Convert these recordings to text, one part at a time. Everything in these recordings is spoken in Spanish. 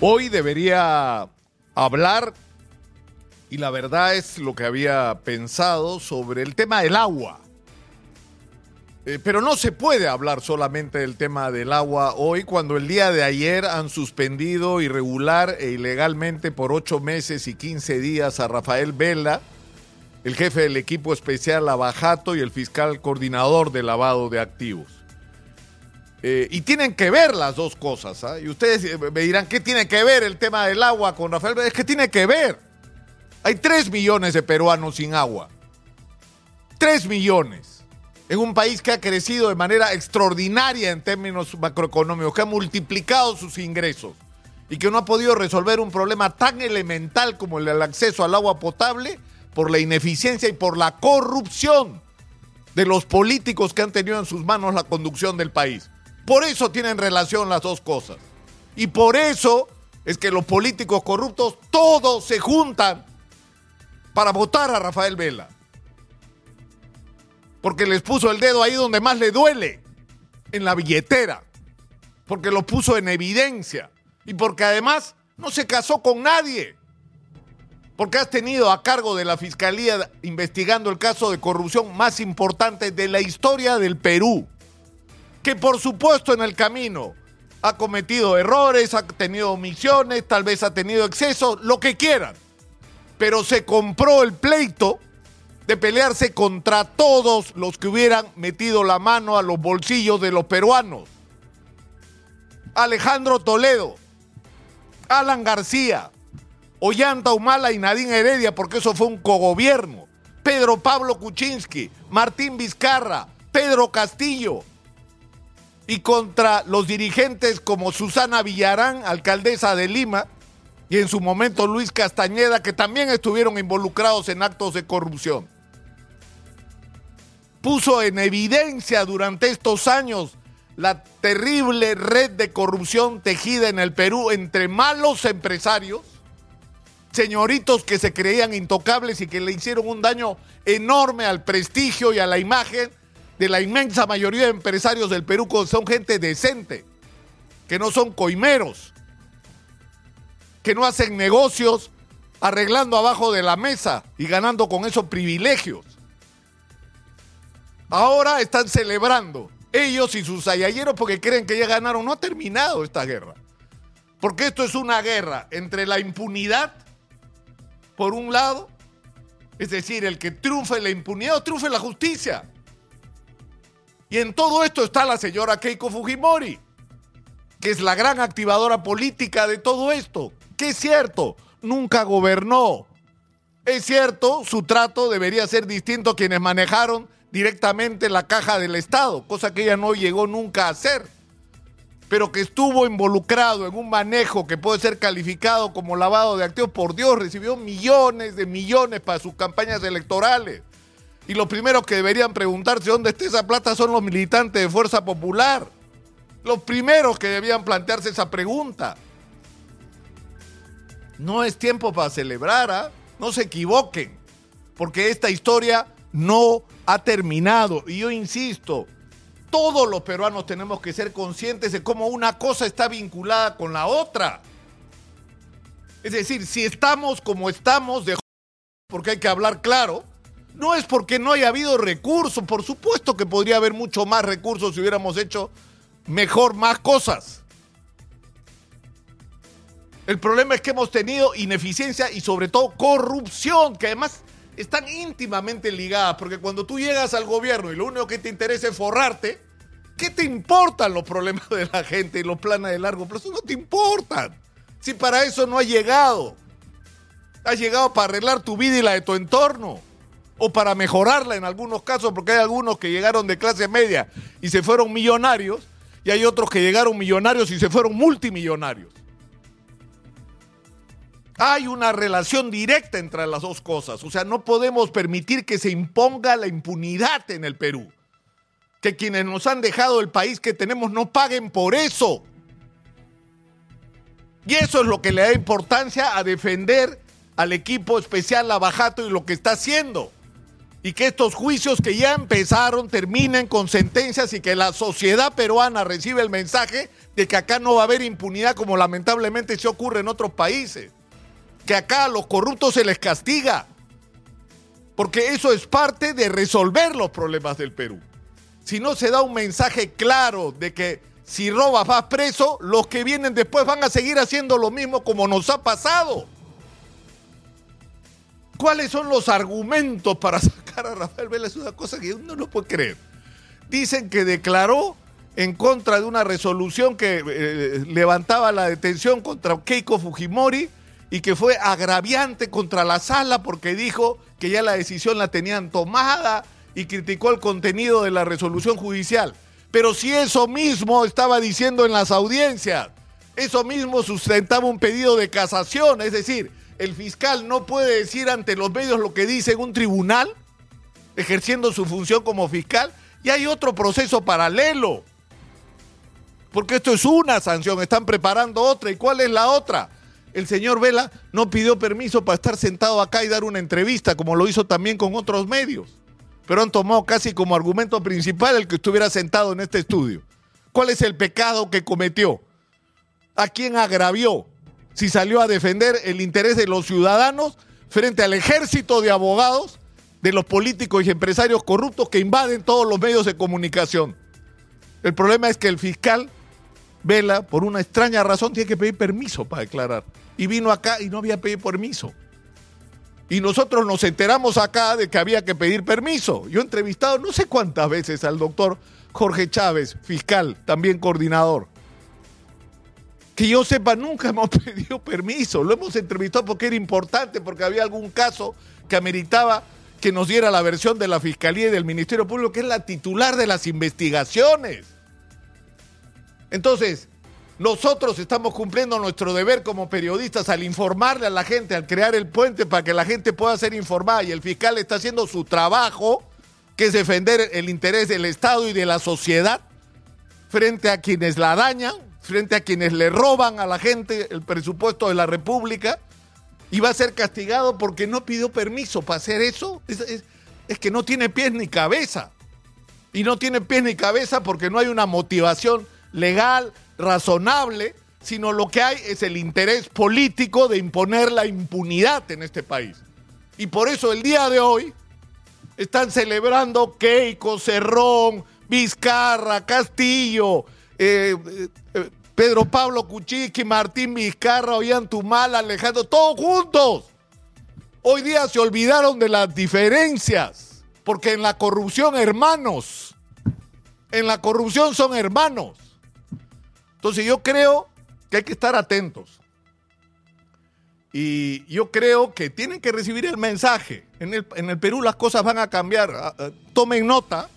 Hoy debería hablar, y la verdad es lo que había pensado, sobre el tema del agua. Eh, pero no se puede hablar solamente del tema del agua hoy cuando el día de ayer han suspendido irregular e ilegalmente por ocho meses y quince días a Rafael Vela, el jefe del equipo especial Lavajato y el fiscal coordinador de lavado de activos. Eh, y tienen que ver las dos cosas. ¿ah? Y ustedes eh, me dirán, ¿qué tiene que ver el tema del agua con Rafael? Es que tiene que ver. Hay 3 millones de peruanos sin agua. 3 millones. En un país que ha crecido de manera extraordinaria en términos macroeconómicos, que ha multiplicado sus ingresos y que no ha podido resolver un problema tan elemental como el del acceso al agua potable por la ineficiencia y por la corrupción de los políticos que han tenido en sus manos la conducción del país. Por eso tienen relación las dos cosas. Y por eso es que los políticos corruptos todos se juntan para votar a Rafael Vela. Porque les puso el dedo ahí donde más le duele, en la billetera. Porque lo puso en evidencia. Y porque además no se casó con nadie. Porque has tenido a cargo de la Fiscalía investigando el caso de corrupción más importante de la historia del Perú que por supuesto en el camino ha cometido errores, ha tenido omisiones, tal vez ha tenido excesos, lo que quieran. Pero se compró el pleito de pelearse contra todos los que hubieran metido la mano a los bolsillos de los peruanos. Alejandro Toledo, Alan García, Ollanta Humala y Nadine Heredia, porque eso fue un cogobierno. Pedro Pablo Kuczynski, Martín Vizcarra, Pedro Castillo, y contra los dirigentes como Susana Villarán, alcaldesa de Lima, y en su momento Luis Castañeda, que también estuvieron involucrados en actos de corrupción. Puso en evidencia durante estos años la terrible red de corrupción tejida en el Perú entre malos empresarios, señoritos que se creían intocables y que le hicieron un daño enorme al prestigio y a la imagen de la inmensa mayoría de empresarios del Perú son gente decente, que no son coimeros, que no hacen negocios arreglando abajo de la mesa y ganando con esos privilegios. Ahora están celebrando ellos y sus ayayeros porque creen que ya ganaron. No ha terminado esta guerra. Porque esto es una guerra entre la impunidad, por un lado, es decir, el que triunfe la impunidad o triunfe la justicia. Y en todo esto está la señora Keiko Fujimori, que es la gran activadora política de todo esto. Que es cierto, nunca gobernó. Es cierto, su trato debería ser distinto a quienes manejaron directamente la caja del Estado, cosa que ella no llegó nunca a hacer, pero que estuvo involucrado en un manejo que puede ser calificado como lavado de activos. Por Dios, recibió millones de millones para sus campañas electorales. Y los primeros que deberían preguntarse dónde está esa plata son los militantes de Fuerza Popular. Los primeros que debían plantearse esa pregunta. No es tiempo para celebrar, ¿ah? no se equivoquen, porque esta historia no ha terminado. Y yo insisto, todos los peruanos tenemos que ser conscientes de cómo una cosa está vinculada con la otra. Es decir, si estamos como estamos, de porque hay que hablar claro, no es porque no haya habido recursos, por supuesto que podría haber mucho más recursos si hubiéramos hecho mejor más cosas. El problema es que hemos tenido ineficiencia y sobre todo corrupción, que además están íntimamente ligadas, porque cuando tú llegas al gobierno y lo único que te interesa es forrarte, ¿qué te importan los problemas de la gente y los planes de largo plazo? No te importan. Si para eso no has llegado. Has llegado para arreglar tu vida y la de tu entorno o para mejorarla en algunos casos, porque hay algunos que llegaron de clase media y se fueron millonarios, y hay otros que llegaron millonarios y se fueron multimillonarios. Hay una relación directa entre las dos cosas, o sea, no podemos permitir que se imponga la impunidad en el Perú. Que quienes nos han dejado el país que tenemos no paguen por eso. Y eso es lo que le da importancia a defender al equipo especial Lavajato y lo que está haciendo y que estos juicios que ya empezaron terminen con sentencias y que la sociedad peruana reciba el mensaje de que acá no va a haber impunidad como lamentablemente se ocurre en otros países. Que acá a los corruptos se les castiga. Porque eso es parte de resolver los problemas del Perú. Si no se da un mensaje claro de que si robas vas preso, los que vienen después van a seguir haciendo lo mismo como nos ha pasado. ¿Cuáles son los argumentos para sacar a Rafael Vela? Es una cosa que uno no puede creer. Dicen que declaró en contra de una resolución que eh, levantaba la detención contra Keiko Fujimori y que fue agraviante contra la sala porque dijo que ya la decisión la tenían tomada y criticó el contenido de la resolución judicial. Pero si eso mismo estaba diciendo en las audiencias, eso mismo sustentaba un pedido de casación, es decir, el fiscal no puede decir ante los medios lo que dice en un tribunal, ejerciendo su función como fiscal, y hay otro proceso paralelo. Porque esto es una sanción, están preparando otra. ¿Y cuál es la otra? El señor Vela no pidió permiso para estar sentado acá y dar una entrevista, como lo hizo también con otros medios. Pero han tomado casi como argumento principal el que estuviera sentado en este estudio. ¿Cuál es el pecado que cometió? ¿A quién agravió? Si salió a defender el interés de los ciudadanos frente al ejército de abogados de los políticos y empresarios corruptos que invaden todos los medios de comunicación. El problema es que el fiscal Vela, por una extraña razón, tiene que pedir permiso para declarar. Y vino acá y no había pedido permiso. Y nosotros nos enteramos acá de que había que pedir permiso. Yo he entrevistado no sé cuántas veces al doctor Jorge Chávez, fiscal, también coordinador. Que yo sepa, nunca hemos pedido permiso. Lo hemos entrevistado porque era importante, porque había algún caso que ameritaba que nos diera la versión de la Fiscalía y del Ministerio Público, que es la titular de las investigaciones. Entonces, nosotros estamos cumpliendo nuestro deber como periodistas al informarle a la gente, al crear el puente para que la gente pueda ser informada y el fiscal está haciendo su trabajo, que es defender el interés del Estado y de la sociedad frente a quienes la dañan, frente a quienes le roban a la gente el presupuesto de la República y va a ser castigado porque no pidió permiso para hacer eso. Es, que no tiene pies ni cabeza. Y no tiene pies ni cabeza porque no hay una motivación legal, razonable, sino lo que hay es el interés político de imponer la impunidad en este país. Y por eso el día de hoy están celebrando Keiko, Cerrón, Vizcarra, Castillo, eh, eh, Pedro Pablo Cuchiqui, Martín Vizcarra, Ollantumal, Alejandro, todos juntos. Hoy día se olvidaron de las diferencias, porque en la corrupción hermanos, en la corrupción son hermanos. Entonces yo creo que hay que estar atentos. Y yo creo que tienen que recibir el mensaje. En el, Perú las cosas van a cambiar. Ah, ah, tomen nota.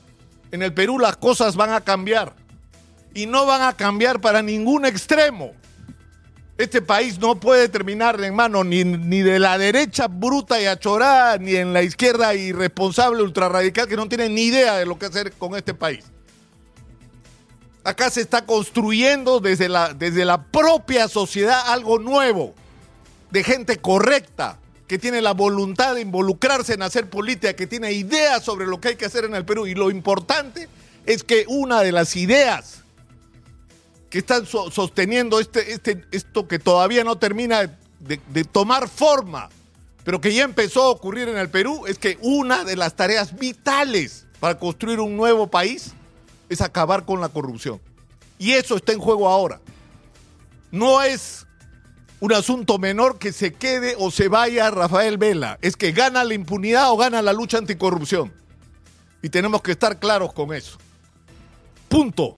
En el Perú las cosas van a cambiar. Y no van a cambiar para ningún extremo. Este país no puede terminar en mano ni, ni de la derecha bruta y achorada, ni en la izquierda irresponsable, ultrarradical, que no tiene ni idea de lo que hacer con este país. Acá se está construyendo desde la, desde la propia sociedad algo nuevo, de gente correcta, que tiene la voluntad de involucrarse en hacer política, que tiene ideas sobre lo que hay que hacer en el Perú. Y lo importante es que una de las ideas que están sosteniendo este, este, esto que todavía no termina de, de tomar forma, pero que ya empezó a ocurrir en el Perú, es que una de las tareas vitales para construir un nuevo país es acabar con la corrupción. Y eso está en juego ahora. No es un asunto menor que se quede o se vaya Rafael Vela. Es que gana la impunidad o gana la lucha anticorrupción. Y tenemos que estar claros con eso. Punto.